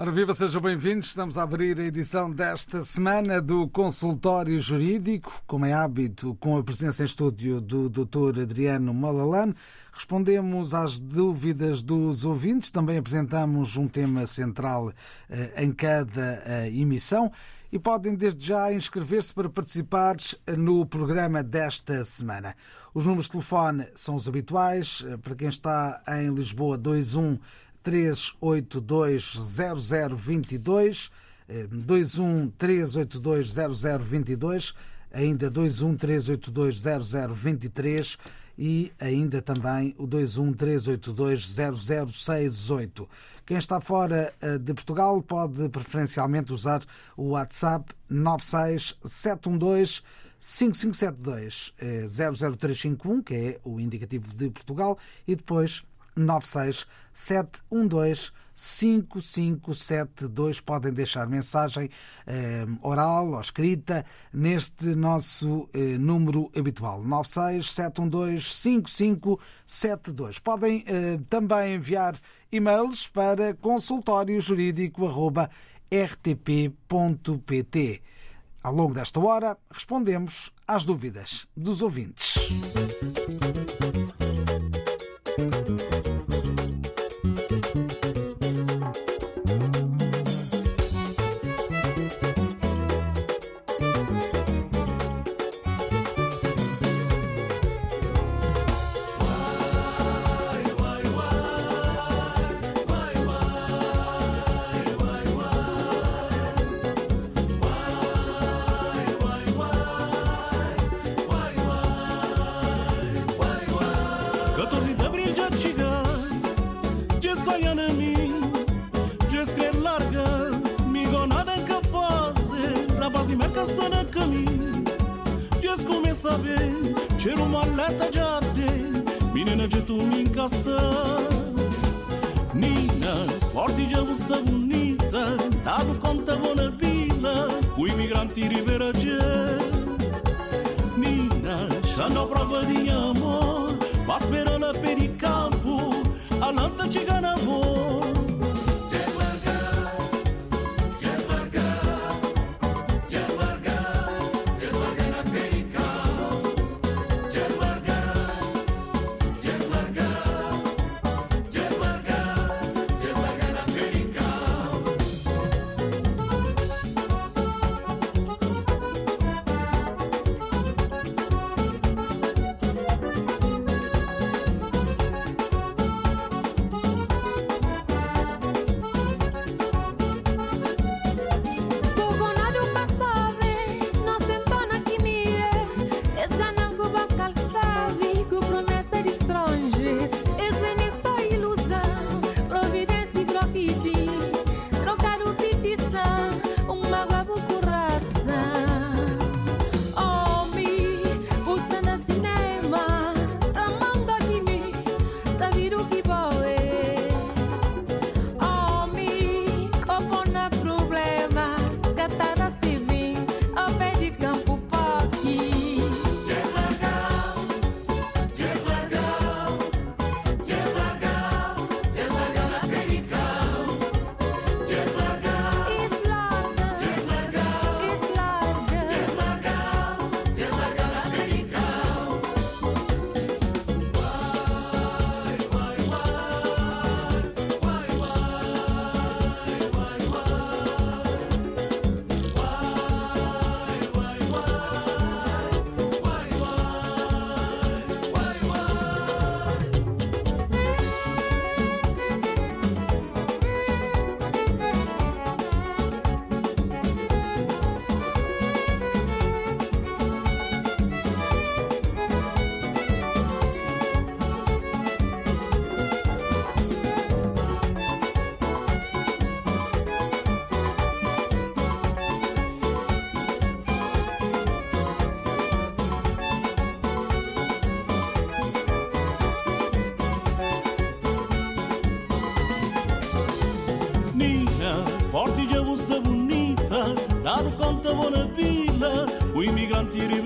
Ora viva, sejam bem-vindos. Estamos a abrir a edição desta semana do Consultório Jurídico, como é hábito, com a presença em estúdio do Dr. Adriano Malalane. Respondemos às dúvidas dos ouvintes, também apresentamos um tema central eh, em cada eh, emissão e podem desde já inscrever-se para participar no programa desta semana. Os números de telefone são os habituais, eh, para quem está em Lisboa, 21 382 0022, 21 382 0022, ainda 21 382 0023 e ainda também o 21 382 0068. Quem está fora eh, de Portugal pode preferencialmente usar o WhatsApp 96 712 5572 00351, que é o indicativo de Portugal, e depois 96 712 5572. Podem deixar mensagem eh, oral ou escrita neste nosso eh, número habitual, 96 712 5572. Podem eh, também enviar e-mails para consultóriojurídico.rtp.pt. Ao longo desta hora, respondemos às dúvidas dos ouvintes. O imigrante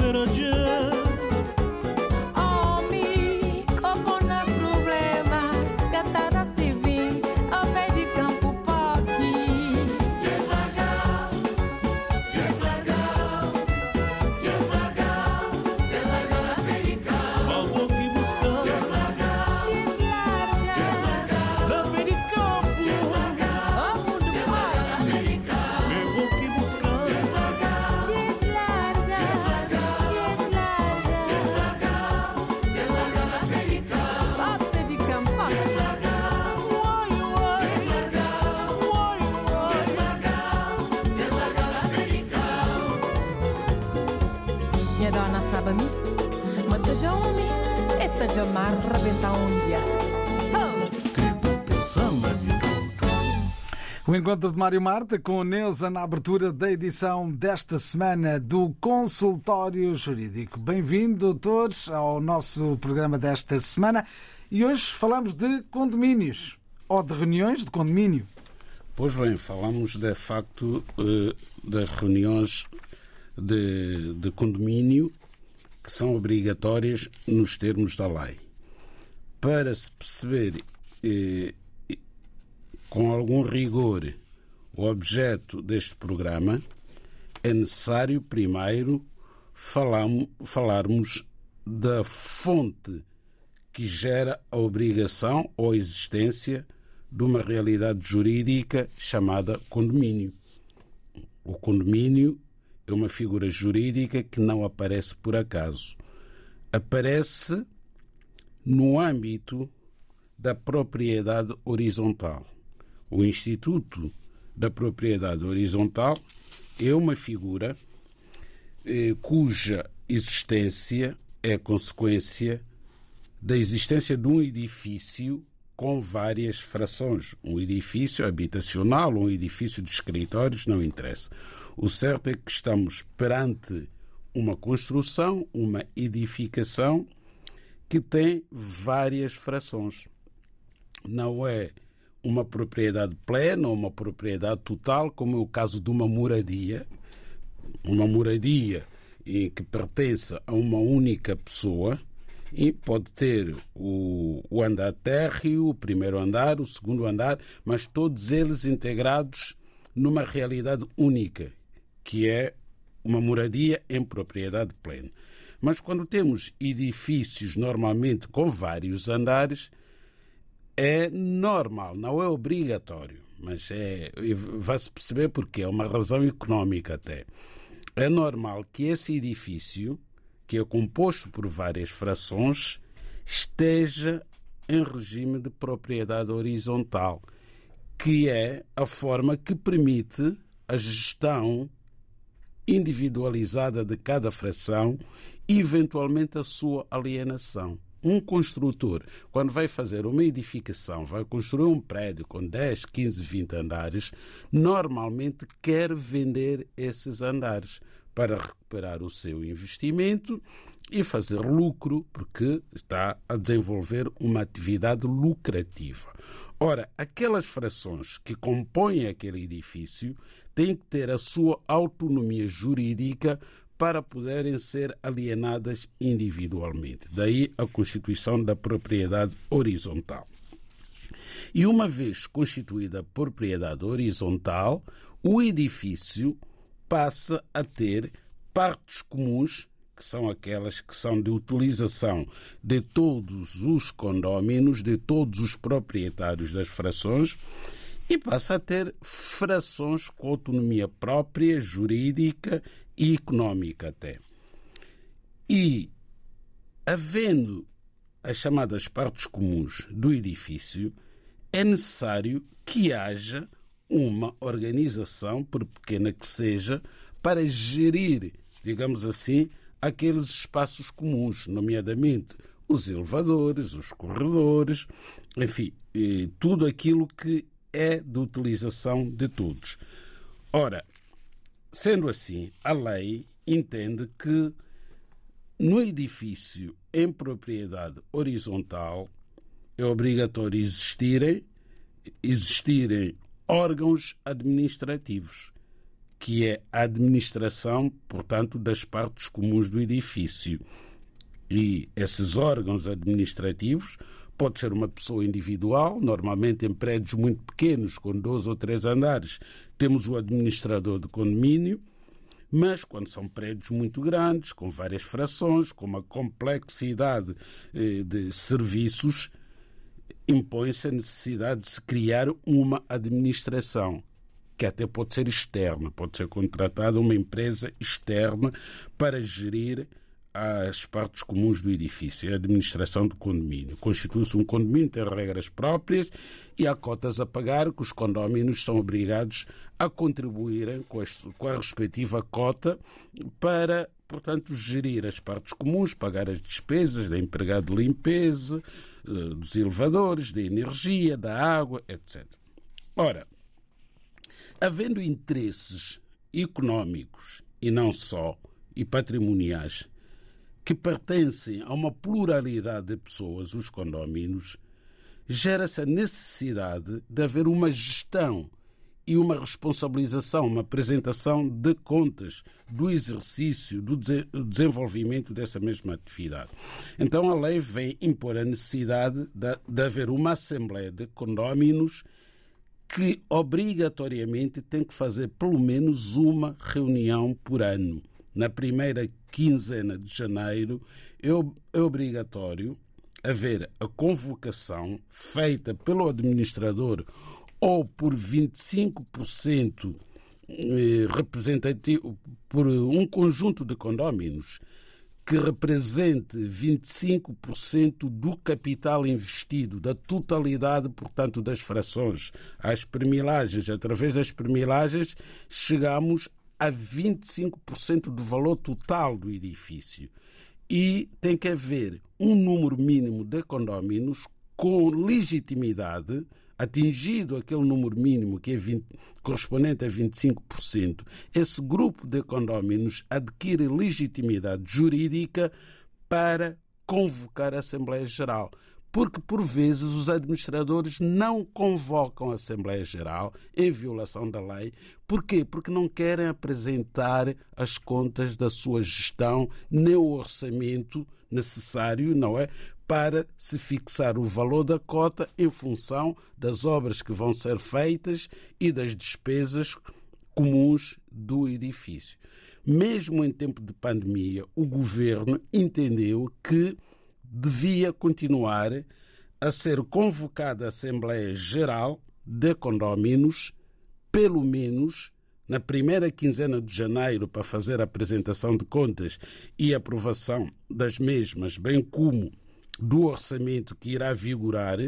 encontro de Mário Marta com Neuza na abertura da edição desta semana do Consultório Jurídico. Bem-vindo, doutores, ao nosso programa desta semana. E hoje falamos de condomínios ou de reuniões de condomínio. Pois bem, falamos de facto eh, das reuniões de, de condomínio que são obrigatórias nos termos da lei. Para se perceber eh, com algum rigor o objeto deste programa, é necessário primeiro falarmos da fonte que gera a obrigação ou existência de uma realidade jurídica chamada condomínio. O condomínio é uma figura jurídica que não aparece por acaso. Aparece no âmbito da propriedade horizontal. O Instituto da Propriedade Horizontal é uma figura eh, cuja existência é consequência da existência de um edifício com várias frações. Um edifício habitacional, um edifício de escritórios, não interessa. O certo é que estamos perante uma construção, uma edificação que tem várias frações. Não é uma propriedade plena uma propriedade total, como é o caso de uma moradia, uma moradia em que pertence a uma única pessoa e pode ter o, o andar térreo, o primeiro andar, o segundo andar, mas todos eles integrados numa realidade única, que é uma moradia em propriedade plena. Mas quando temos edifícios normalmente com vários andares, é normal, não é obrigatório, mas é, vai-se perceber porque é uma razão económica até. É normal que esse edifício, que é composto por várias frações, esteja em regime de propriedade horizontal, que é a forma que permite a gestão individualizada de cada fração e, eventualmente, a sua alienação um construtor, quando vai fazer uma edificação, vai construir um prédio com 10, 15, 20 andares, normalmente quer vender esses andares para recuperar o seu investimento e fazer lucro, porque está a desenvolver uma atividade lucrativa. Ora, aquelas frações que compõem aquele edifício têm que ter a sua autonomia jurídica para poderem ser alienadas individualmente. Daí a constituição da propriedade horizontal. E uma vez constituída a propriedade horizontal, o edifício passa a ter partes comuns, que são aquelas que são de utilização de todos os condóminos, de todos os proprietários das frações, e passa a ter frações com autonomia própria, jurídica e económica até. E, havendo as chamadas partes comuns do edifício, é necessário que haja uma organização, por pequena que seja, para gerir, digamos assim, aqueles espaços comuns, nomeadamente os elevadores, os corredores, enfim, tudo aquilo que é de utilização de todos. Ora, Sendo assim, a lei entende que no edifício em propriedade horizontal é obrigatório existirem, existirem órgãos administrativos, que é a administração, portanto, das partes comuns do edifício. E esses órgãos administrativos pode ser uma pessoa individual, normalmente em prédios muito pequenos, com dois ou três andares, temos o administrador de condomínio, mas quando são prédios muito grandes, com várias frações, com uma complexidade eh, de serviços, impõe-se a necessidade de se criar uma administração que até pode ser externa, pode ser contratada uma empresa externa para gerir as partes comuns do edifício, a administração do condomínio. Constitui-se um condomínio, tem regras próprias e há cotas a pagar que os condóminos são obrigados a contribuírem com, com a respectiva cota para, portanto, gerir as partes comuns, pagar as despesas da empregado de limpeza, eh, dos elevadores, da energia, da água, etc. Ora, havendo interesses económicos e não só, e patrimoniais, que pertencem a uma pluralidade de pessoas, os condóminos, gera-se a necessidade de haver uma gestão e uma responsabilização, uma apresentação de contas do exercício, do desenvolvimento dessa mesma atividade. Então a lei vem impor a necessidade de, de haver uma Assembleia de Condóminos que obrigatoriamente tem que fazer pelo menos uma reunião por ano. Na primeira quinzena de janeiro é obrigatório haver a convocação feita pelo administrador ou por 25% eh, representativo por um conjunto de condóminos que represente 25% do capital investido, da totalidade, portanto, das frações. Às permilagens, através das permilagens, chegamos a 25% do valor total do edifício. E tem que haver um número mínimo de condóminos com legitimidade atingido aquele número mínimo que é 20, correspondente a 25%, esse grupo de condóminos adquire legitimidade jurídica para convocar a Assembleia Geral. Porque, por vezes, os administradores não convocam a Assembleia Geral em violação da lei. Porquê? Porque não querem apresentar as contas da sua gestão, nem o orçamento necessário, não é? para se fixar o valor da cota em função das obras que vão ser feitas e das despesas comuns do edifício. Mesmo em tempo de pandemia, o governo entendeu que devia continuar a ser convocada a Assembleia Geral de Condóminos, pelo menos na primeira quinzena de janeiro, para fazer a apresentação de contas e aprovação das mesmas, bem como do orçamento que irá vigorar,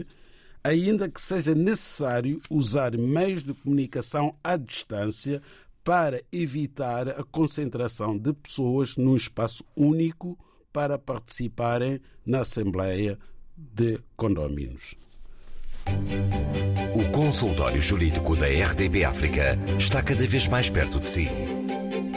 ainda que seja necessário usar meios de comunicação à distância para evitar a concentração de pessoas num espaço único para participarem na Assembleia de Condóminos. O consultório jurídico da RDB África está cada vez mais perto de si.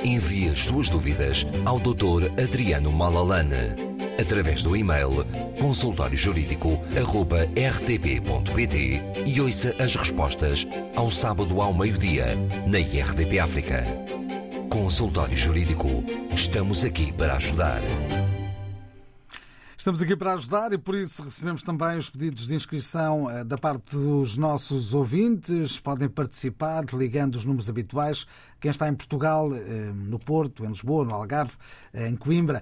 Envie as suas dúvidas ao Dr. Adriano Malalane através do e-mail consultóriojurídico.rtp.pt e ouça as respostas ao sábado ao meio-dia na IRDP África. Consultório Jurídico. Estamos aqui para ajudar. Estamos aqui para ajudar e por isso recebemos também os pedidos de inscrição eh, da parte dos nossos ouvintes. Podem participar ligando os números habituais. Quem está em Portugal, eh, no Porto, em Lisboa, no Algarve, eh, em Coimbra,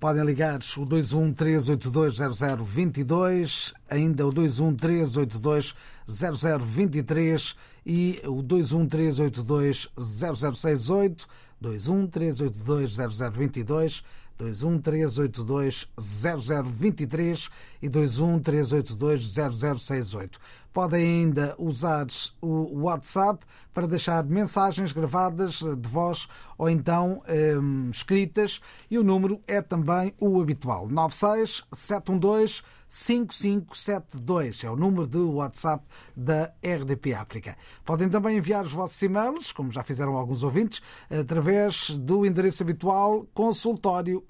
podem ligar o 213820022, ainda o 213820023 e o 213820068, 213820022 213820023 e 213820068. Podem ainda usar o WhatsApp para deixar mensagens gravadas de voz ou então um, escritas e o número é também o habitual 96 712 5572. É o número de WhatsApp da RDP África. Podem também enviar os vossos e-mails, como já fizeram alguns ouvintes, através do endereço habitual consultório.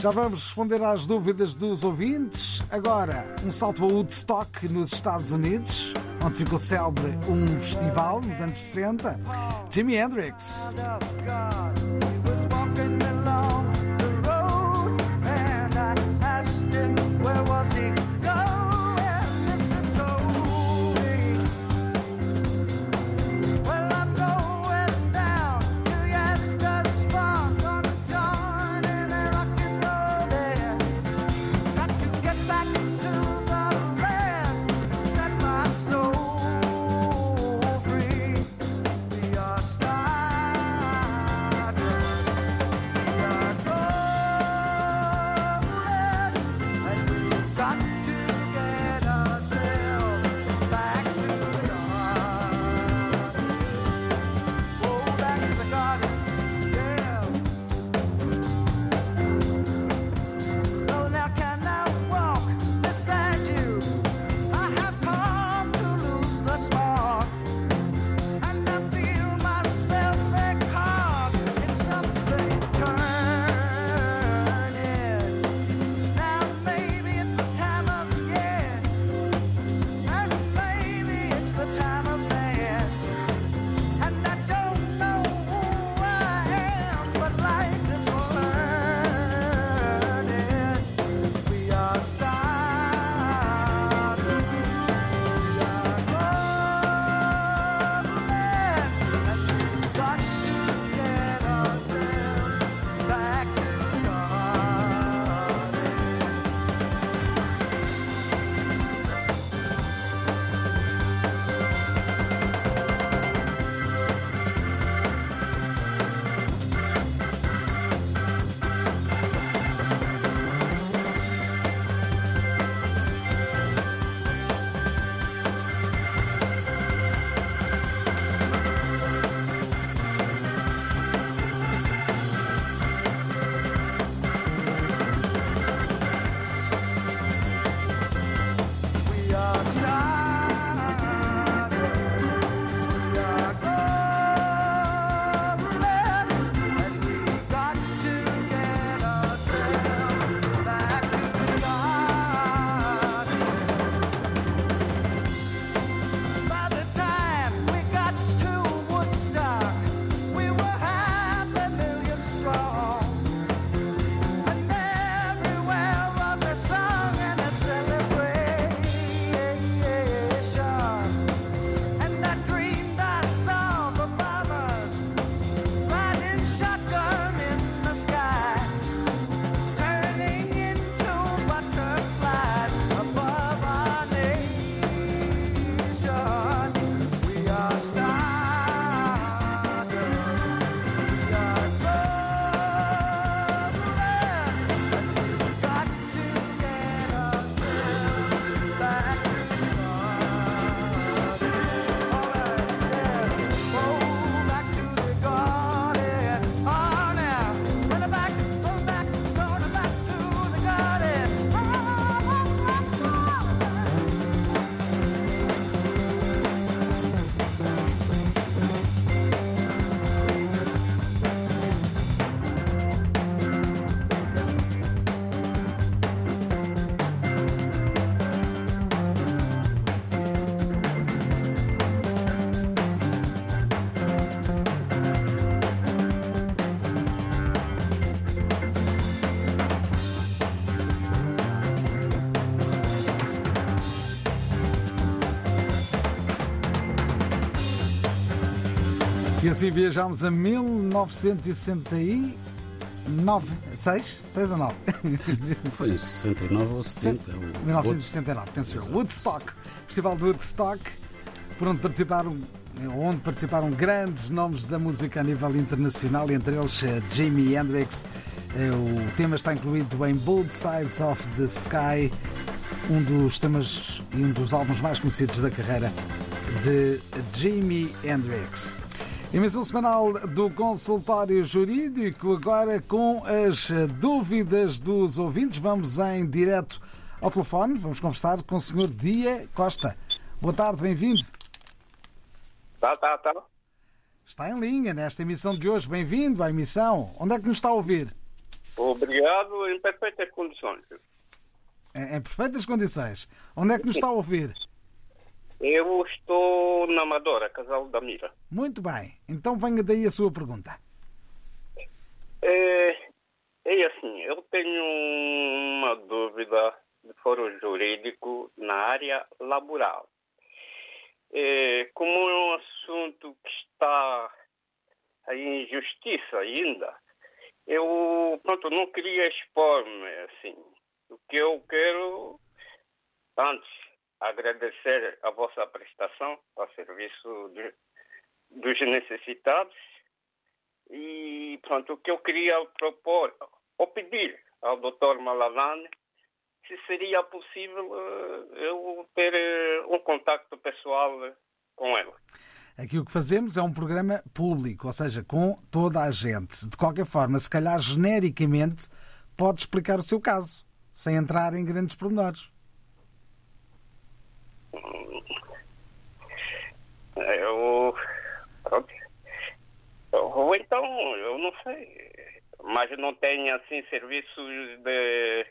Já vamos responder às dúvidas dos ouvintes. Agora, um salto a Woodstock, nos Estados Unidos, onde ficou célebre um festival nos anos 60. Jimi Hendrix. Where was he assim viajámos a 1969. 6? 6 ou 9? Foi em 69 ou 70. o- 1969, penso eu. Woodstock, Festival de Woodstock, por onde participaram, onde participaram grandes nomes da música a nível internacional, entre eles eh, Jimi Hendrix. Eh, O tema está incluído em Both Sides of the Sky, um dos temas e um dos álbuns mais conhecidos da carreira de Jimi Hendrix. Emissão semanal do consultório jurídico, agora com as dúvidas dos ouvintes. Vamos em direto ao telefone, vamos conversar com o Sr. Dia Costa. Boa tarde, bem-vindo. Tá, tá, tá. Está em linha nesta emissão de hoje, bem-vindo à emissão. Onde é que nos está a ouvir? Obrigado, em perfeitas condições. Em perfeitas condições. Onde é que nos está a ouvir? Eu estou na Amadora, Casal da Mira. Muito bem. Então venha daí a sua pergunta. É, é assim, eu tenho uma dúvida de foro jurídico na área laboral. É, como é um assunto que está em justiça ainda, eu pronto, não queria expor-me assim. O que eu quero, antes, agradecer a vossa prestação ao serviço de- dos necessitados e pronto, o que eu queria propor ou pedir ao Dr. Malalane se seria possível eh, eu ter eh, um contacto pessoal com ela. Aqui o que fazemos é um programa público, ou seja, com toda a gente. De qualquer forma, se calhar genericamente, pode explicar o seu caso, sem entrar em grandes pormenores. Eu. Ou então, eu não sei. Mas não tem assim serviços de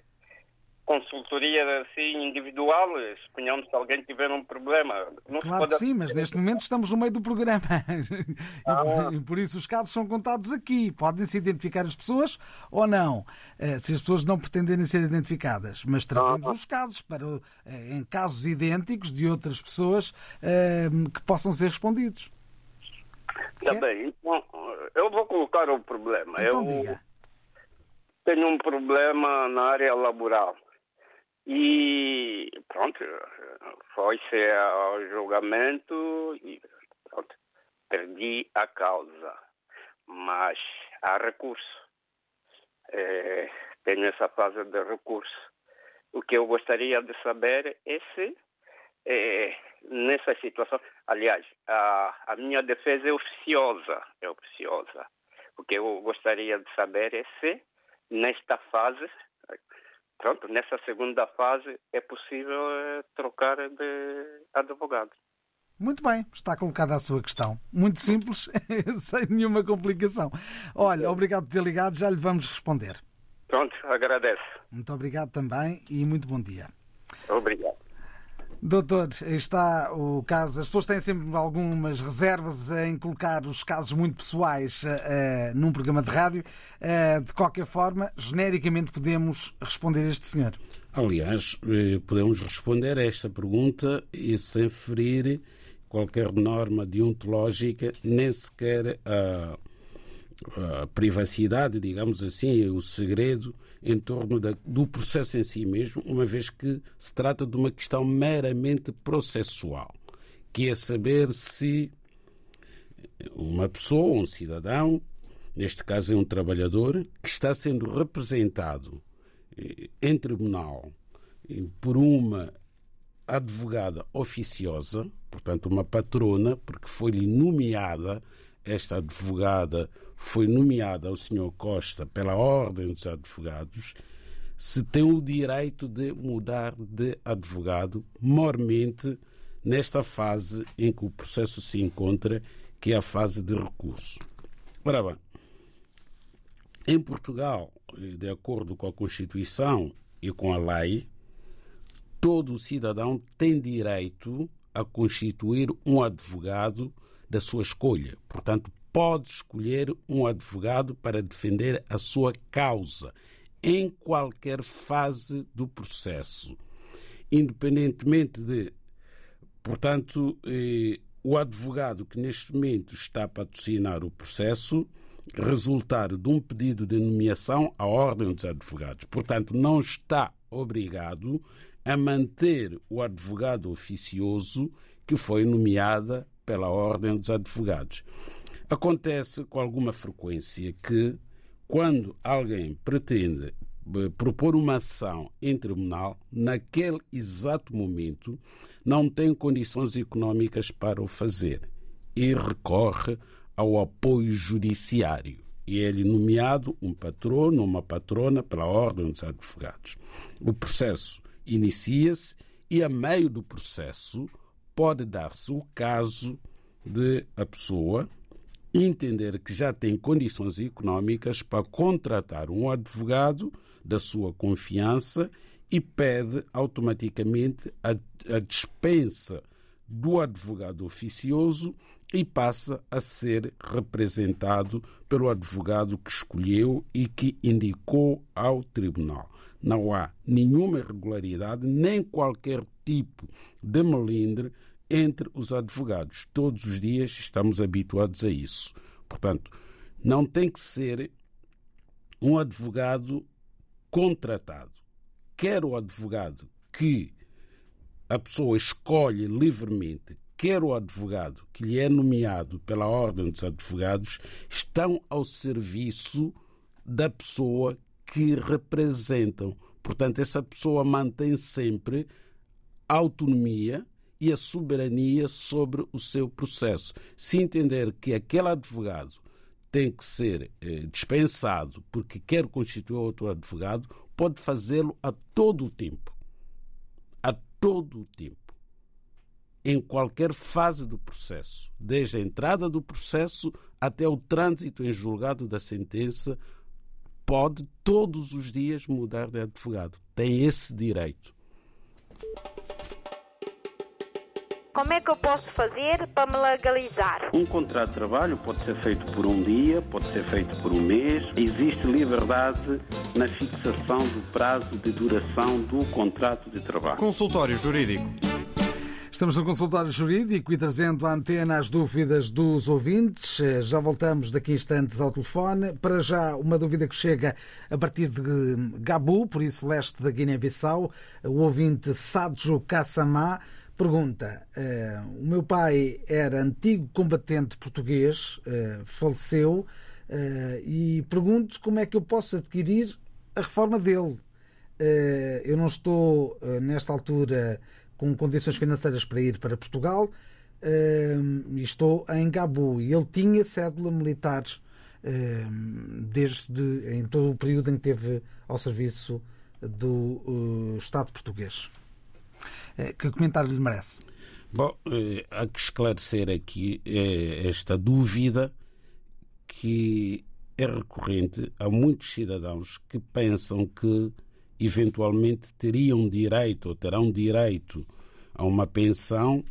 consultoria assim individual. Suponhamos que alguém tiver um problema. Não Claro pode que sim, mas neste momento estamos no meio do programa. Ah. E por isso os casos são contados aqui. Podem-se identificar as pessoas ou não, eh, se as pessoas não pretenderem ser identificadas. Mas trazemos Ah. os casos para, eh, em casos idênticos de outras pessoas eh, que possam ser respondidos. Tá É? bem, então, eu vou colocar o problema. Então eu diga. tenho um problema na área laboral. E pronto, foi-se ao julgamento e pronto, perdi a causa. Mas há recurso. Eh, tenho essa fase de recurso. O que eu gostaria de saber é se eh, nessa situação, aliás, a, a minha defesa é oficiosa, é oficiosa. O que eu gostaria de saber é se nesta fase, pronto, nessa segunda fase é possível eh, trocar de advogado. Muito bem, está colocada a sua questão. Muito simples, sem nenhuma complicação. Olha, obrigado por ter ligado, já lhe vamos responder. Pronto, agradeço. Muito obrigado também e muito bom dia. Obrigado. Doutor, está o caso. As pessoas têm sempre algumas reservas em colocar os casos muito pessoais eh, num programa de rádio. Eh, de qualquer forma, genericamente podemos responder a este senhor. Aliás, podemos responder a esta pergunta e sem ferir qualquer norma deontológica, nem sequer a, a privacidade, digamos assim, o segredo em torno da- do processo em si mesmo, uma vez que se trata de uma questão meramente processual, que é saber se uma pessoa, um cidadão, neste caso é um trabalhador, que está sendo representado eh, em tribunal eh, por uma advogada oficiosa, portanto uma patrona, porque foi-lhe nomeada, esta advogada foi nomeada ao Sr. Costa pela Ordem dos Advogados, se tem o direito de mudar de advogado, mormente nesta fase em que o processo se encontra, que é a fase de recurso. Ora bem, em Portugal, de acordo com a Constituição e com a lei, todo cidadão tem direito a constituir um advogado da sua escolha. Portanto, pode escolher um advogado para defender a sua causa em qualquer fase do processo, independentemente de, portanto, eh, o advogado que neste momento está a patrocinar o processo resultar de um pedido de nomeação à Ordem dos Advogados. Portanto, não está obrigado a manter o advogado oficioso que foi nomeada pela Ordem dos Advogados. Acontece com alguma frequência que, quando alguém pretende eh, propor uma ação em tribunal, naquele exato momento não tem condições económicas para o fazer e recorre ao apoio judiciário. E é-lhe nomeado um patrono ou uma patrona pela Ordem dos Advogados. O processo inicia-se e, a meio do processo, pode dar-se o caso de a pessoa entender que já tem condições económicas para contratar um advogado da sua confiança e pede automaticamente a, a dispensa do advogado oficioso e passa a ser representado pelo advogado que escolheu e que indicou ao tribunal. Não há nenhuma irregularidade nem qualquer tipo de melindre entre os advogados. Todos os dias estamos habituados a isso. Portanto, não tem que ser um advogado contratado. Quer o advogado que a pessoa escolhe livremente, quer o advogado que lhe é nomeado pela Ordem dos Advogados, estão ao serviço da pessoa que representam. Portanto, essa pessoa mantém sempre a autonomia e a soberania sobre o seu processo. Se entender que aquele advogado tem que ser eh, dispensado porque quer constituir outro advogado, pode fazê-lo a todo o tempo. A todo o tempo. Em qualquer fase do processo, desde a entrada do processo até o trânsito em julgado da sentença, pode todos os dias mudar de advogado. Tem esse direito. Como é que eu posso fazer para me legalizar? Um contrato de trabalho pode ser feito por um dia, pode ser feito por um mês. Existe liberdade na fixação do prazo de duração do contrato de trabalho. Consultório Jurídico. Estamos no consultório jurídico e trazendo à antena as dúvidas dos ouvintes. Eh, Já voltamos daqui a instantes ao telefone. Para já, uma dúvida que chega a partir de Gabu, por isso leste da Guiné-Bissau. O ouvinte Sadjo Kassamá pergunta: eh, O meu pai era antigo combatente português, eh, faleceu, eh, e pergunto como é que eu posso adquirir a reforma dele. Eu não estou, nesta altura, com condições financeiras para ir para Portugal e estou em Gabu. E ele tinha cédula militar desde em todo o período em que teve ao serviço do Estado português. Eh, Que comentário lhe merece? Bom, eh, há que esclarecer aqui eh, esta dúvida que é recorrente a muitos cidadãos que pensam que eventualmente teriam direito ou terão direito a uma pensão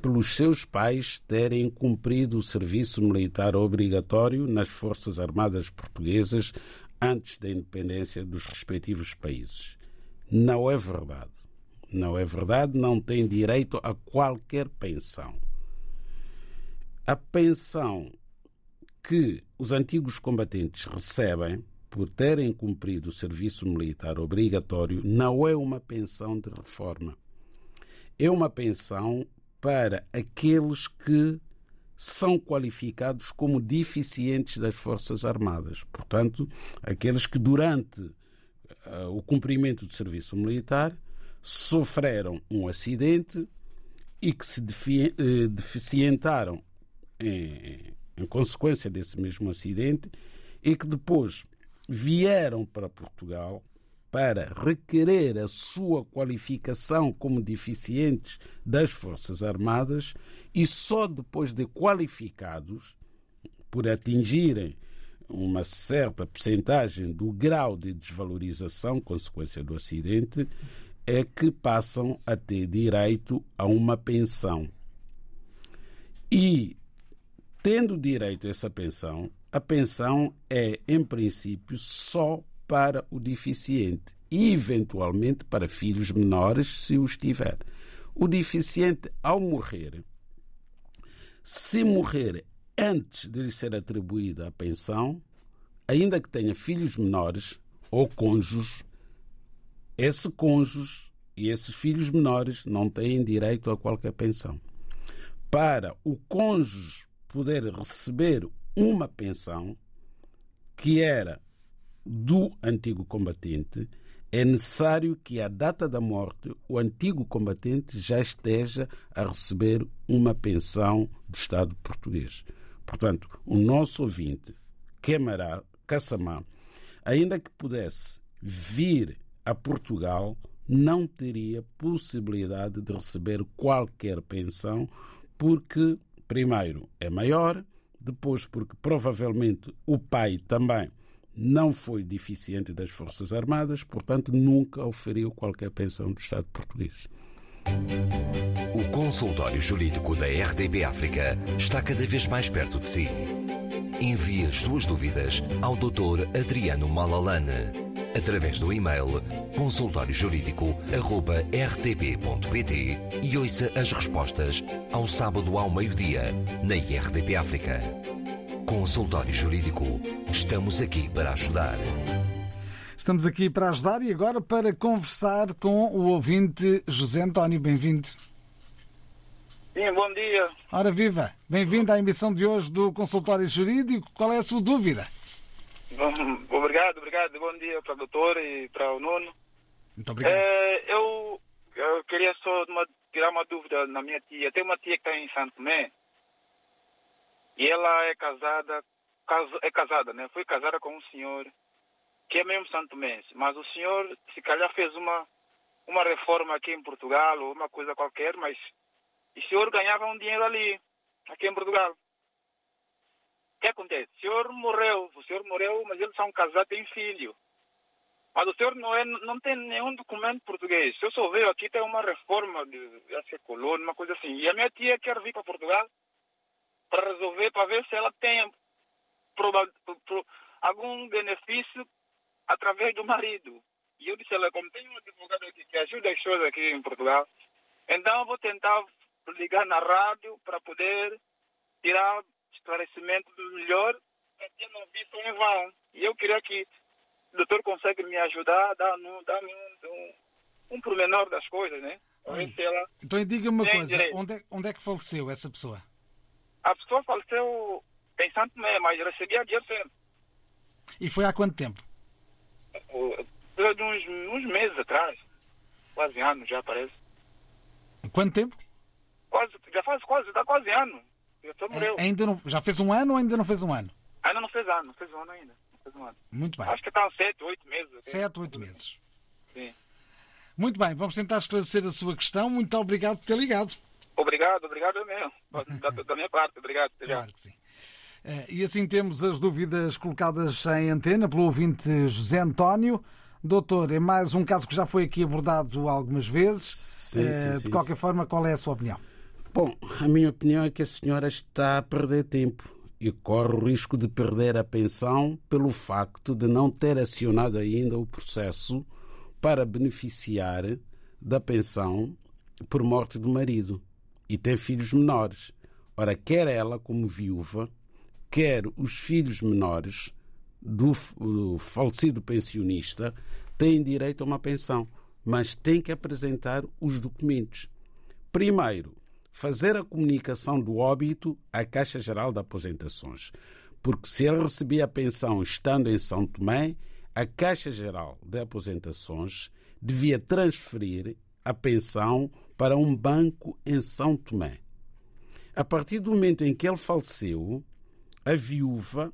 pelos seus pais terem cumprido o serviço militar obrigatório nas Forças Armadas Portuguesas antes da independência dos respectivos países. Não é verdade. Não é verdade, não tem direito a qualquer pensão. A pensão que os antigos combatentes recebem por terem cumprido o serviço militar obrigatório não é uma pensão de reforma. É uma pensão para aqueles que são qualificados como deficientes das Forças Armadas. Portanto, aqueles que durante uh, o cumprimento do serviço militar sofreram um acidente e que se eh, deficientaram em, em consequência desse mesmo acidente e que depois vieram para Portugal para requerer a sua qualificação como deficientes das Forças Armadas e só depois de qualificados, por atingirem uma certa percentagem do grau de desvalorização consequência do acidente, é que passam a ter direito a uma pensão. E, tendo direito a essa pensão, a pensão é, em princípio, só para o deficiente e, eventualmente, para filhos menores, se os tiver. O deficiente, ao morrer, se morrer antes de lhe ser atribuída a pensão, ainda que tenha filhos menores ou cônjuges, esse cônjuge e esses filhos menores não têm direito a qualquer pensão. Para o cônjuge poder receber uma pensão, que era do antigo combatente, é necessário que à data da morte o antigo combatente já esteja a receber uma pensão do Estado português. Portanto, o nosso ouvinte, Quemará, Cassamá, ainda que pudesse vir a Portugal, não teria possibilidade de receber qualquer pensão, porque, primeiro, é maior, Depois, porque provavelmente o pai também não foi deficiente das Forças Armadas, portanto, nunca oferiu qualquer pensão do Estado português. O consultório jurídico da RDB África está cada vez mais perto de si. Envie as suas dúvidas ao Dr. Adriano Malalane através do e-mail consultóriojurídico.rtp.pt e ouça as respostas ao sábado ao meio-dia na RDP África. Consultório Jurídico. Estamos aqui para ajudar. Estamos aqui para ajudar e agora para conversar com o ouvinte José António. Bem-vindo. Sim, bom dia. Ora viva, bem-vindo à emissão de hoje do Consultório Jurídico. Qual é a sua dúvida? Obrigado, obrigado. Bom dia para o doutor e para o Nuno. Muito obrigado. É, eu, eu queria só uma- tirar uma dúvida na minha tia. Tem uma tia que está em Santo Tomé e ela é casada, caso- é casada, né? Foi casada com um senhor que é mesmo Santo Tomé, mas o senhor se calhar fez uma uma reforma aqui em Portugal ou uma coisa qualquer, mas o senhor ganhava um dinheiro ali, aqui em Portugal. Que acontece? O senhor morreu, o senhor morreu, mas eles são casados, têm filho. Mas o senhor não, é, não tem nenhum documento português. O senhor só veio aqui, tem uma reforma de essa colônia, uma coisa assim. E a minha tia quer vir para Portugal para resolver, para ver se ela tem algum benefício através do marido. E eu disse a ela, como tem um advogado aqui que ajuda as pessoas aqui em Portugal, então eu vou tentar ligar na rádio para poder tirar esclarecimento melhor para que não vi só em vão. E eu queria que o doutor consegue me ajudar, dar um, dar um, um, pormenor das coisas, né? Ela... Então diga-me uma coisa, direito. onde é, onde é que faleceu essa pessoa? A pessoa faleceu em Santo Tomé, mas recebia dinheiro sempre. E foi há quanto tempo? Pelo de uns, uns meses atrás. Quase ano já parece. Quanto tempo? Quase, já faz quase, dá quase ano. É, Ainda não, já fez um ano ou ainda não fez um ano? Ainda não fez ano, não fez um ano ainda. Não fez um ano. Muito bem. Acho que está sete, oito meses. ok? Sete, oito meses. Sim. Muito bem, vamos tentar esclarecer a sua questão. Muito obrigado por ter ligado. Obrigado, obrigado mesmo. Da, da minha parte, obrigado. Claro que sim. Eh, E assim temos as dúvidas colocadas em antena pelo ouvinte José António. Doutor, é mais um caso que já foi aqui abordado algumas vezes. Sim, Eh, sim, De sim. qualquer forma, qual é a sua opinião? Bom, a minha opinião é que a senhora está a perder tempo e corre o risco de perder a pensão pelo facto de não ter acionado ainda o processo para beneficiar da pensão por morte do marido e tem filhos menores. Ora, quer ela, como viúva, quer os filhos menores do, do falecido pensionista têm direito a uma pensão, mas têm que apresentar os documentos. Primeiro, fazer a comunicação do óbito à Caixa Geral de Aposentações, porque se ele recebia a pensão estando em São Tomé, a Caixa Geral de Aposentações devia transferir a pensão para um banco em São Tomé. A partir do momento em que ele faleceu, a viúva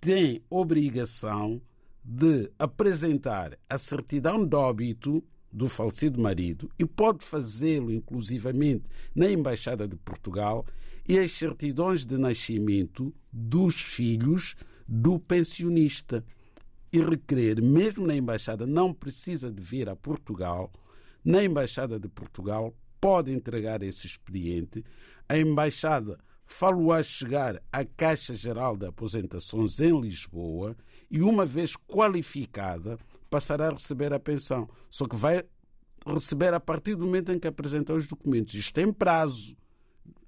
tem obrigação de apresentar a certidão de óbito do falecido marido e pode fazê-lo inclusivamente na Embaixada de Portugal e as certidões de nascimento dos filhos do pensionista. E requerer, mesmo na Embaixada, não precisa de vir a Portugal, na Embaixada de Portugal pode entregar esse expediente, a Embaixada falo-a chegar à Caixa Geral de Aposentações em Lisboa e, uma vez qualificada, passará a receber a pensão. Só que vai receber a partir do momento em que apresentar os documentos. Isto tem prazo.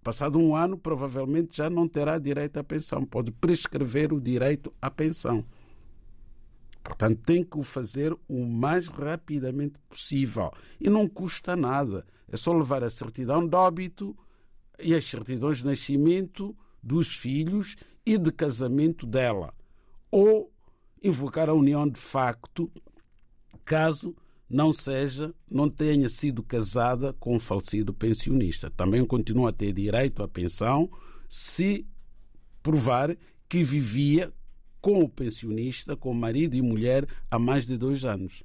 Passado um ano, provavelmente já não terá direito à pensão. Pode prescrever o direito à pensão. Portanto, tem que o fazer o mais rapidamente possível. E não custa nada. É só levar a certidão de óbito e as certidões de nascimento dos filhos e de casamento dela. Ou invocar a união de facto, caso não seja, não tenha sido casada com um falecido pensionista. Também continua a ter direito à pensão se provar que vivia com o pensionista, com marido e mulher, há mais de dois anos.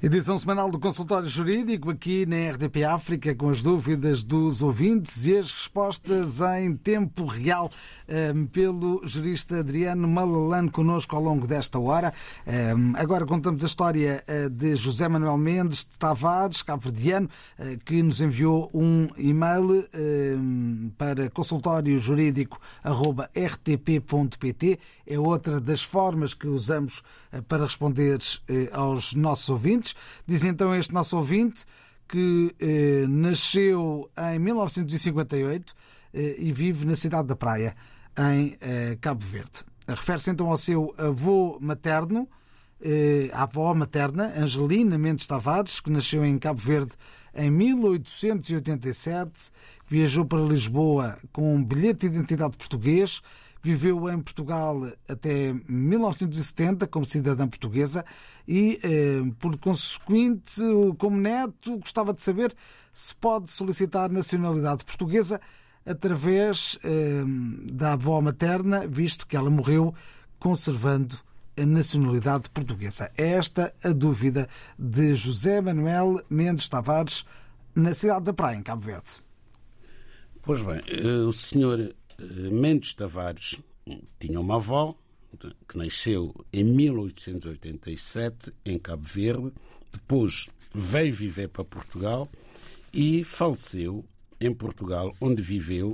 Edição semanal do Consultório Jurídico aqui na RDP África com as dúvidas dos ouvintes e as respostas em tempo real eh, pelo jurista Adriano Malalane connosco ao longo desta hora. Eh, Agora contamos a história eh, de José Manuel Mendes de Tavares, cabo-verdiano, eh, que nos enviou um e-mail eh, para consultóriojurídico.rtp.pt. É outra das formas que usamos eh, para responder aos nossos ouvintes. Diz então este nosso ouvinte que eh, nasceu em 1958 eh, e vive na cidade da Praia, em eh, Cabo Verde. Refere-se então ao seu avô materno, eh, à avó materna, Angelina Mendes Tavares, que nasceu em Cabo Verde em 1887, viajou para Lisboa com um bilhete de identidade português, viveu em Portugal até 1970 como cidadã portuguesa e, eh, por consequente, como neto, gostava de saber se pode solicitar nacionalidade portuguesa através eh, da avó materna, visto que ela morreu conservando a nacionalidade portuguesa. É esta a dúvida de José Manuel Mendes Tavares, na cidade da Praia, em Cabo Verde. Pois bem, eh, o senhor Mendes Tavares tinha uma avó que nasceu em 1887 em Cabo Verde, depois veio viver para Portugal e faleceu em Portugal, onde viveu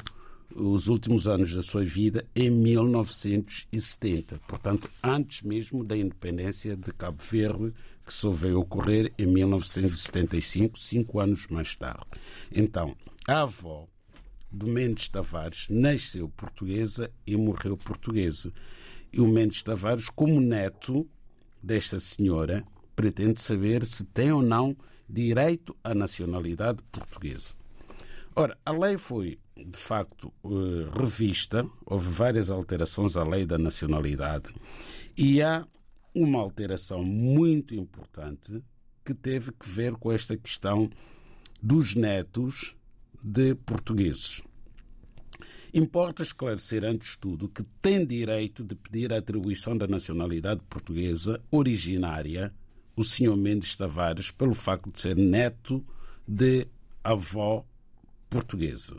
os últimos anos da sua vida em 1970, portanto, antes mesmo da independência de Cabo Verde, que só veio ocorrer em 1975, cinco anos mais tarde. Então, a avó do Mendes Tavares nasceu portuguesa e morreu portuguesa. E o Mendes Tavares, como neto desta senhora, pretende saber se tem ou não direito à nacionalidade portuguesa. Ora, a lei foi, de facto, eh, revista, houve várias alterações à lei da nacionalidade e há uma alteração muito importante que teve que ver com esta questão dos netos de portugueses. Importa esclarecer, antes de tudo, que tem direito de pedir a atribuição da nacionalidade portuguesa originária o Sr. Mendes Tavares pelo facto de ser neto de avó portuguesa.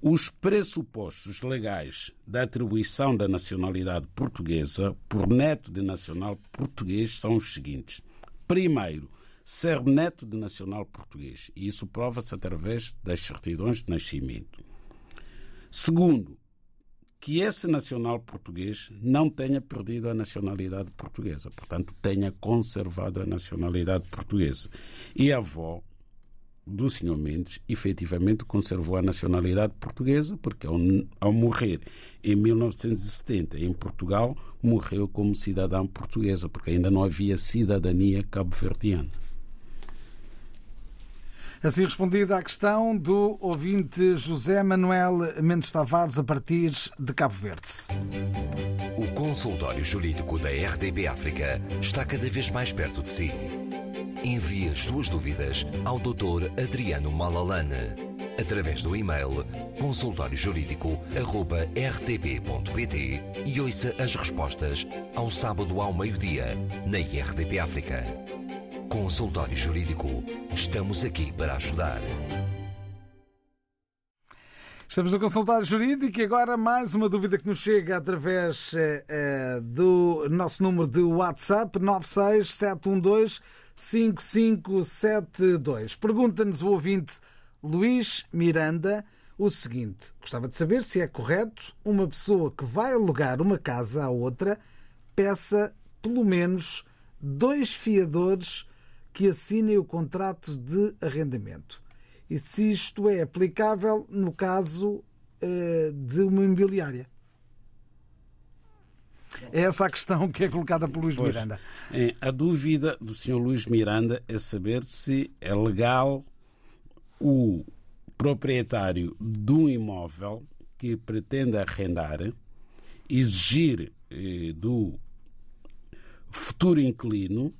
Os pressupostos legais da atribuição da nacionalidade portuguesa por neto de nacional português são os seguintes. Primeiro, ser neto de nacional português, e isso prova-se através das certidões de nascimento. Segundo, que esse nacional português não tenha perdido a nacionalidade portuguesa, portanto, tenha conservado a nacionalidade portuguesa. E a avó do Sr. Mendes efetivamente conservou a nacionalidade portuguesa, porque ao, ao morrer em 1970 em Portugal, morreu como cidadã portuguesa, porque ainda não havia cidadania cabo-verdiana. Assim respondida à questão do ouvinte José Manuel Mendes Tavares, a partir de Cabo Verde. O consultório jurídico da RDB África está cada vez mais perto de si. Envie as suas dúvidas ao Dr. Adriano Malalane através do e-mail consultóriojurídico.rtp.pt e ouça as respostas ao sábado ao meio-dia na RDP África. Consultório Jurídico. Estamos aqui para ajudar. Estamos no consultório jurídico e agora mais uma dúvida que nos chega através eh, do nosso número de WhatsApp 96712 5572. Pergunta-nos o ouvinte Luís Miranda o seguinte: gostava de saber se é correto uma pessoa que vai alugar uma casa à outra peça pelo menos dois fiadores que assinem o contrato de arrendamento. E se isto é aplicável no caso eh, de uma imobiliária. É essa a questão que é colocada por Luís Pois, Miranda. é, a dúvida do Sr. Luís Miranda é saber se é legal o proprietário de um imóvel que pretende arrendar exigir eh, do futuro inquilino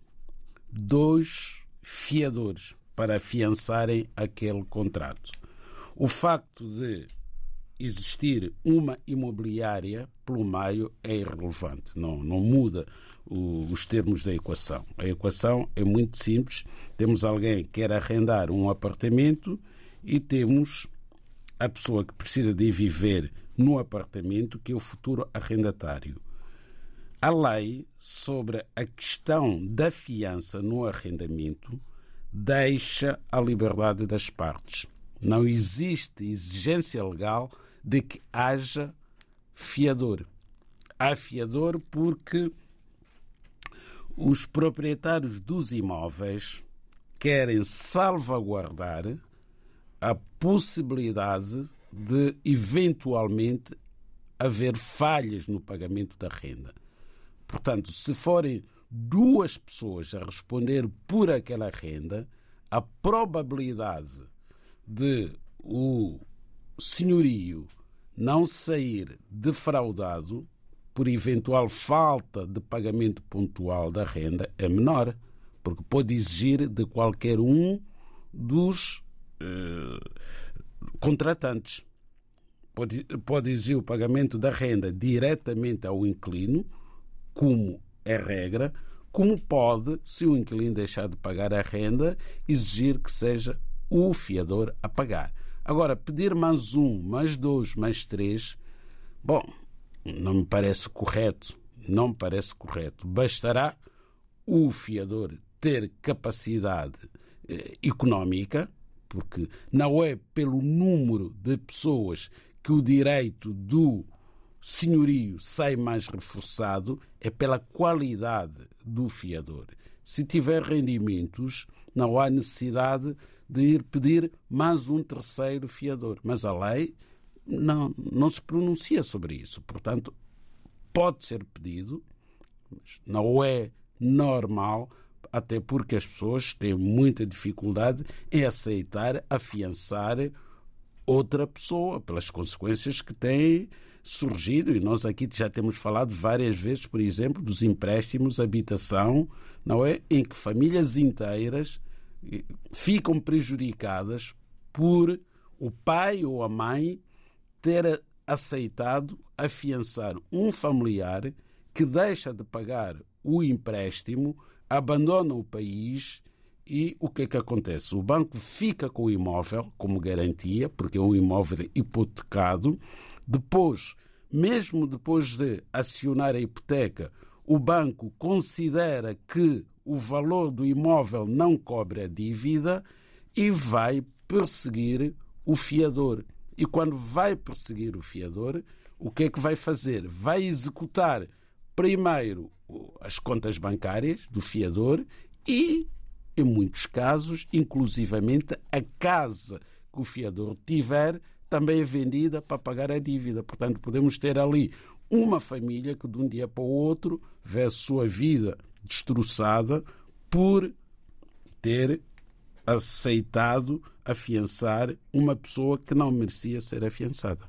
dois fiadores para afiançarem aquele contrato. O facto de existir uma imobiliária pelo meio é irrelevante, não, não muda o- os termos da equação. A equação é muito simples. Temos alguém que quer arrendar um apartamento e temos a pessoa que precisa de viver no apartamento, que é o futuro arrendatário. A lei sobre a questão da fiança no arrendamento deixa a liberdade das partes. Não existe exigência legal de que haja fiador. Há fiador porque os proprietários dos imóveis querem salvaguardar a possibilidade de eventualmente haver falhas no pagamento da renda. Portanto, se forem duas pessoas a responder por aquela renda, a probabilidade de o senhorio não sair defraudado por eventual falta de pagamento pontual da renda é menor, porque pode exigir de qualquer um dos eh, contratantes. Pode, pode exigir o pagamento da renda diretamente ao inquilino, como é regra, como pode, se o inquilino deixar de pagar a renda, exigir que seja o fiador a pagar. Agora, pedir mais um, mais dois, mais três, bom, não me parece correto. Não me parece correto. Bastará o fiador ter capacidade eh, económica, porque não é pelo número de pessoas que o direito do senhorio sai mais reforçado, é pela qualidade do fiador. Se tiver rendimentos, não há necessidade de ir pedir mais um terceiro fiador. Mas a lei não, não se pronuncia sobre isso. Portanto, pode ser pedido, mas não é normal, até porque as pessoas têm muita dificuldade em aceitar, afiançar outra pessoa, pelas consequências que têm surgido, e nós aqui já temos falado várias vezes, por exemplo, dos empréstimos habitação, não é? Em que famílias inteiras eh, ficam prejudicadas por o pai ou a mãe ter aceitado afiançar um familiar que deixa de pagar o empréstimo, abandona o país e o que é que acontece? O banco fica com o imóvel como garantia, porque é um imóvel hipotecado. Depois, mesmo depois de acionar a hipoteca, o banco considera que o valor do imóvel não cobre a dívida e vai perseguir o fiador. E quando vai perseguir o fiador, o que é que vai fazer? Vai executar primeiro as contas bancárias do fiador e, em muitos casos, inclusivamente a casa que o fiador tiver também é vendida para pagar a dívida. Portanto, podemos ter ali uma família que de um dia para o outro vê a sua vida destroçada por ter aceitado afiançar uma pessoa que não merecia ser afiançada.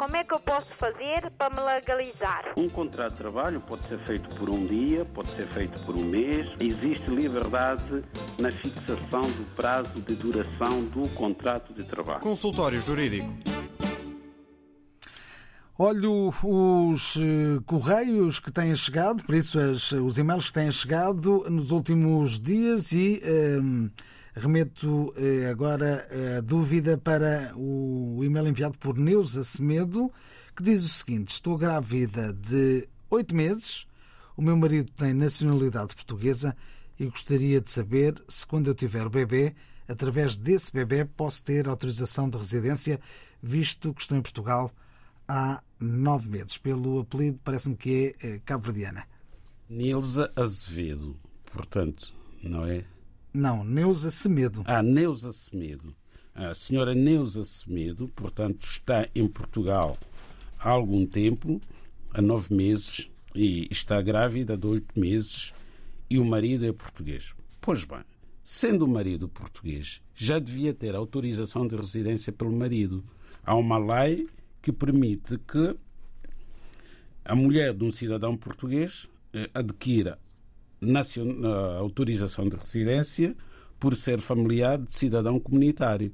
Como é que eu posso fazer para me legalizar? Um contrato de trabalho pode ser feito por um dia, pode ser feito por um mês. Existe liberdade na fixação do prazo de duração do contrato de trabalho. Consultório Jurídico. Olho os eh, correios que têm chegado, por isso as- os e-mails que têm chegado nos últimos dias e ehm, remeto eh, agora a dúvida para o e-mail enviado por Neuza Semedo, que diz o seguinte: Estou grávida de oito meses, o meu marido tem nacionalidade portuguesa e gostaria de saber se, quando eu tiver o bebê, através desse bebê, posso ter autorização de residência, visto que estou em Portugal há nove meses. Pelo apelido, parece-me que é eh, cabo-verdiana. Nilza Azevedo, portanto, não é? Não, Neuza Semedo. Ah, Neuza Semedo. A senhora Neuza Semedo, portanto, está em Portugal há algum tempo, há nove meses, e está grávida de oito meses, e o marido é português. Pois bem, sendo o marido português, já devia ter autorização de residência pelo marido. Há uma lei que permite que a mulher de um cidadão português eh, adquira autorização de residência por ser familiar de cidadão comunitário.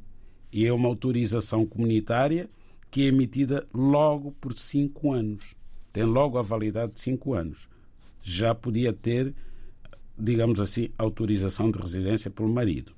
E é uma autorização comunitária que é emitida logo por cinco anos. Tem logo a validade de cinco anos. Já podia ter, digamos assim, autorização de residência pelo marido.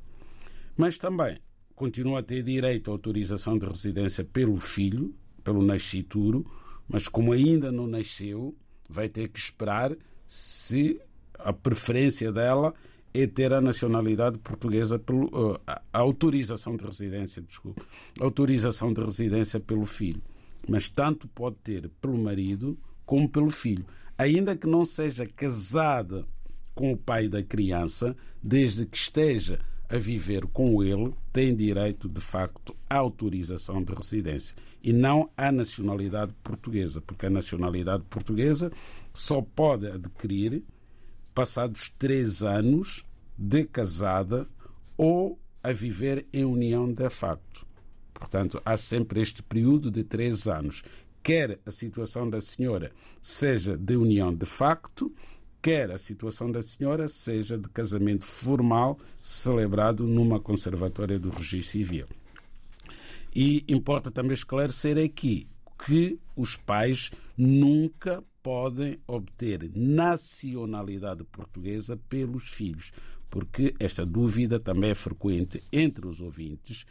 Mas também continua a ter direito à autorização de residência pelo filho, pelo nascituro, mas como ainda não nasceu, vai ter que esperar se a preferência dela é ter a nacionalidade portuguesa pelo uh, a autorização de residência, desculpe, a autorização de residência pelo filho. Mas tanto pode ter pelo marido como pelo filho, ainda que não seja casada com o pai da criança, desde que esteja a viver com ele, tem direito, de facto, à autorização de residência e não à nacionalidade portuguesa, porque a nacionalidade portuguesa só pode adquirir passados três anos de casada ou a viver em união de facto. Portanto, há sempre este período de três anos. Quer a situação da senhora seja de união de facto, quer a situação da senhora seja de casamento formal celebrado numa conservatória do registro civil. E importa também esclarecer aqui que os pais nunca podem obter nacionalidade portuguesa pelos filhos, porque esta dúvida também é frequente entre os ouvintes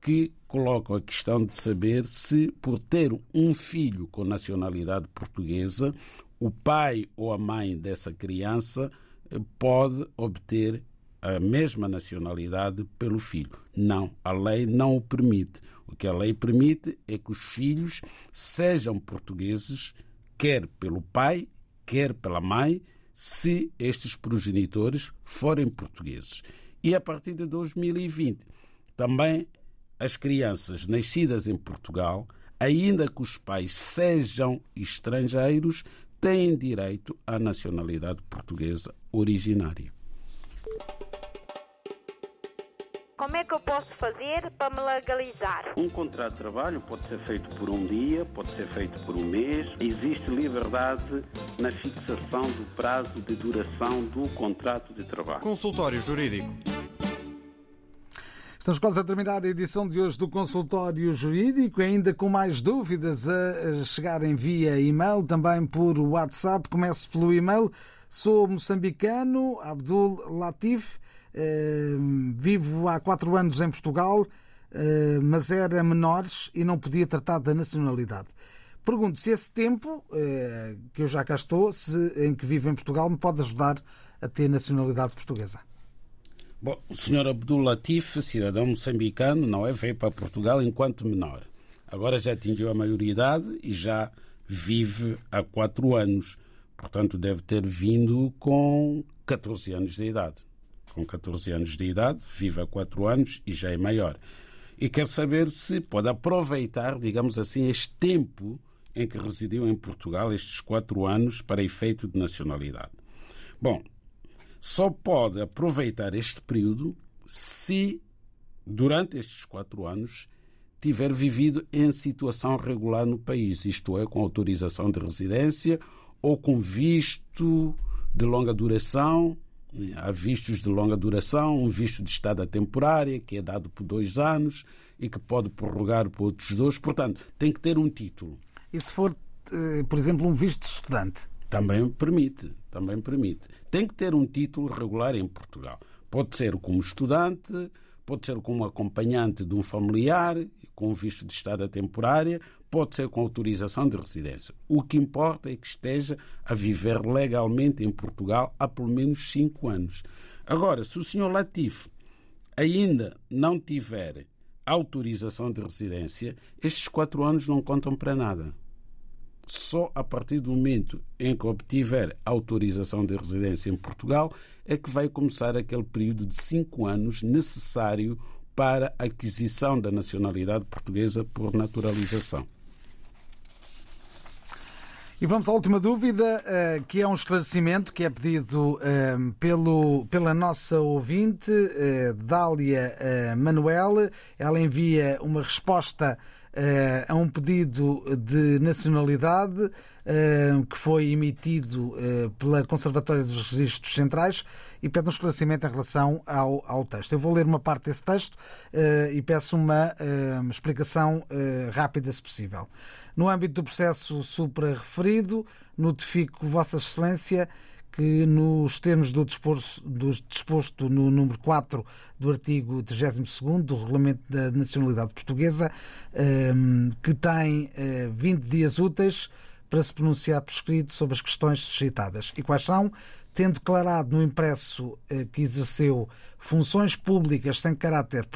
que colocam a questão de saber se, por ter um filho com nacionalidade portuguesa, o pai ou a mãe dessa criança eh, pode obter a mesma nacionalidade pelo filho. Não, a lei não o permite. O que a lei permite é que os filhos sejam portugueses, quer pelo pai, quer pela mãe, se estes progenitores forem portugueses. E a partir de 2020, também as crianças nascidas em Portugal, ainda que os pais sejam estrangeiros, têm direito à nacionalidade portuguesa originária. Como é que eu posso fazer para me legalizar? Um contrato de trabalho pode ser feito por um dia, pode ser feito por um mês. Existe liberdade na fixação do prazo de duração do contrato de trabalho. Consultório Jurídico. Estamos quase a terminar a edição de hoje do Consultório Jurídico, ainda com mais dúvidas a chegarem via e-mail, também por WhatsApp. Começo pelo e-mail. Sou moçambicano, Abdul Latif, vivo há quatro anos em Portugal, eh, mas era menores e não podia tratar da nacionalidade. Pergunto se esse tempo, eh, que eu já cá estou, se, em que vivo em Portugal, me pode ajudar a ter nacionalidade portuguesa. Bom, o Sr. Abdul Latif, cidadão moçambicano, não é? Veio para Portugal enquanto menor. Agora já atingiu a maioridade e já vive há quatro anos. Portanto, deve ter vindo com 14 anos de idade. Com 14 anos de idade, vive há quatro anos e já é maior. E quer saber se pode aproveitar, digamos assim, este tempo em que residiu em Portugal, estes quatro anos, para efeito de nacionalidade. Bom, só pode aproveitar este período se, durante estes quatro anos, tiver vivido em situação regular no país, isto é, com autorização de residência ou com visto de longa duração. Há vistos de longa duração, um visto de estada temporária, que é dado por dois anos e que pode prorrogar por outros dois. Portanto, tem que ter um título. E se for, eh, por exemplo, um visto de estudante? Também permite, também permite. Tem que ter um título regular em Portugal. Pode ser como estudante, pode ser como acompanhante de um familiar, com visto de estada temporária, pode ser com autorização de residência. O que importa é que esteja a viver legalmente em Portugal há pelo menos cinco anos. Agora, se o Sr. Latif ainda não tiver autorização de residência, estes quatro anos não contam para nada só a partir do momento em que obtiver autorização de residência em Portugal é que vai começar aquele período de cinco anos necessário para a aquisição da nacionalidade portuguesa por naturalização. E vamos à última dúvida, eh, que é um esclarecimento que é pedido eh, pelo, pela nossa ouvinte, eh, Dália Manuel. Ela envia uma resposta a um pedido de nacionalidade que foi emitido pela Conservatória dos Registros Centrais e pede um esclarecimento em relação ao, ao texto. Eu vou ler uma parte desse texto e peço uma, uma explicação rápida, se possível. No âmbito do processo supra-referido, notifico Vossa Excelência que nos termos do disposto, do disposto no número 4 do artigo 32 do Regulamento da Nacionalidade Portuguesa, ehm, que tem eh, 20 dias úteis para se pronunciar por escrito sobre as questões suscitadas. E quais são? Tendo declarado no impresso eh, que exerceu funções públicas sem caráter,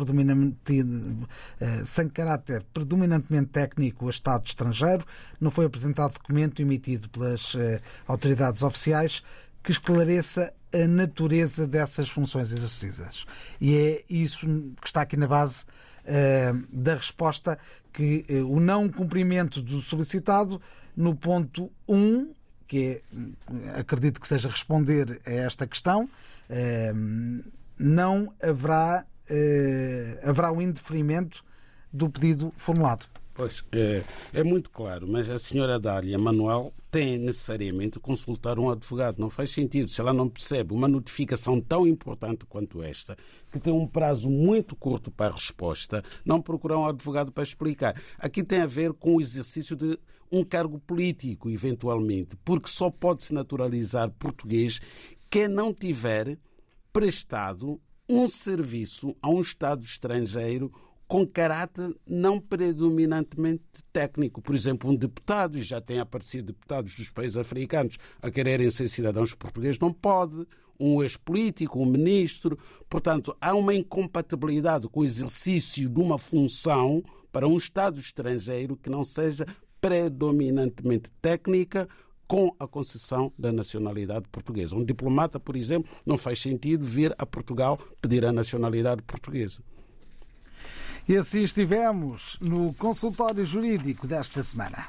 eh, sem caráter predominantemente técnico a Estado estrangeiro, não foi apresentado documento emitido pelas eh, autoridades oficiais que esclareça a natureza dessas funções exercidas. E é isso que está aqui na base da resposta que o não cumprimento do solicitado no ponto 1, que é, acredito que seja responder a esta questão, eh, não haverá, eh, haverá o indeferimento do pedido formulado. Pois, é, é muito claro, mas a senhora Dália Manuel tem necessariamente consultar um advogado. Não faz sentido. Se ela não percebe uma notificação tão importante quanto esta, que tem um prazo muito curto para a resposta, não procurar um advogado para explicar. Aqui tem a ver com o exercício de um cargo político, eventualmente, porque só pode se naturalizar português quem não tiver prestado um serviço a um Estado estrangeiro com caráter não predominantemente técnico. Por exemplo, um deputado, e já tem aparecido deputados dos países africanos a quererem ser cidadãos portugueses, não pode. Um ex-político, um ministro. Portanto, há uma incompatibilidade com o exercício de uma função para um Estado estrangeiro que não seja predominantemente técnica com a concessão da nacionalidade portuguesa. Um diplomata, por exemplo, não faz sentido vir a Portugal pedir a nacionalidade portuguesa. E assim estivemos no consultório jurídico desta semana.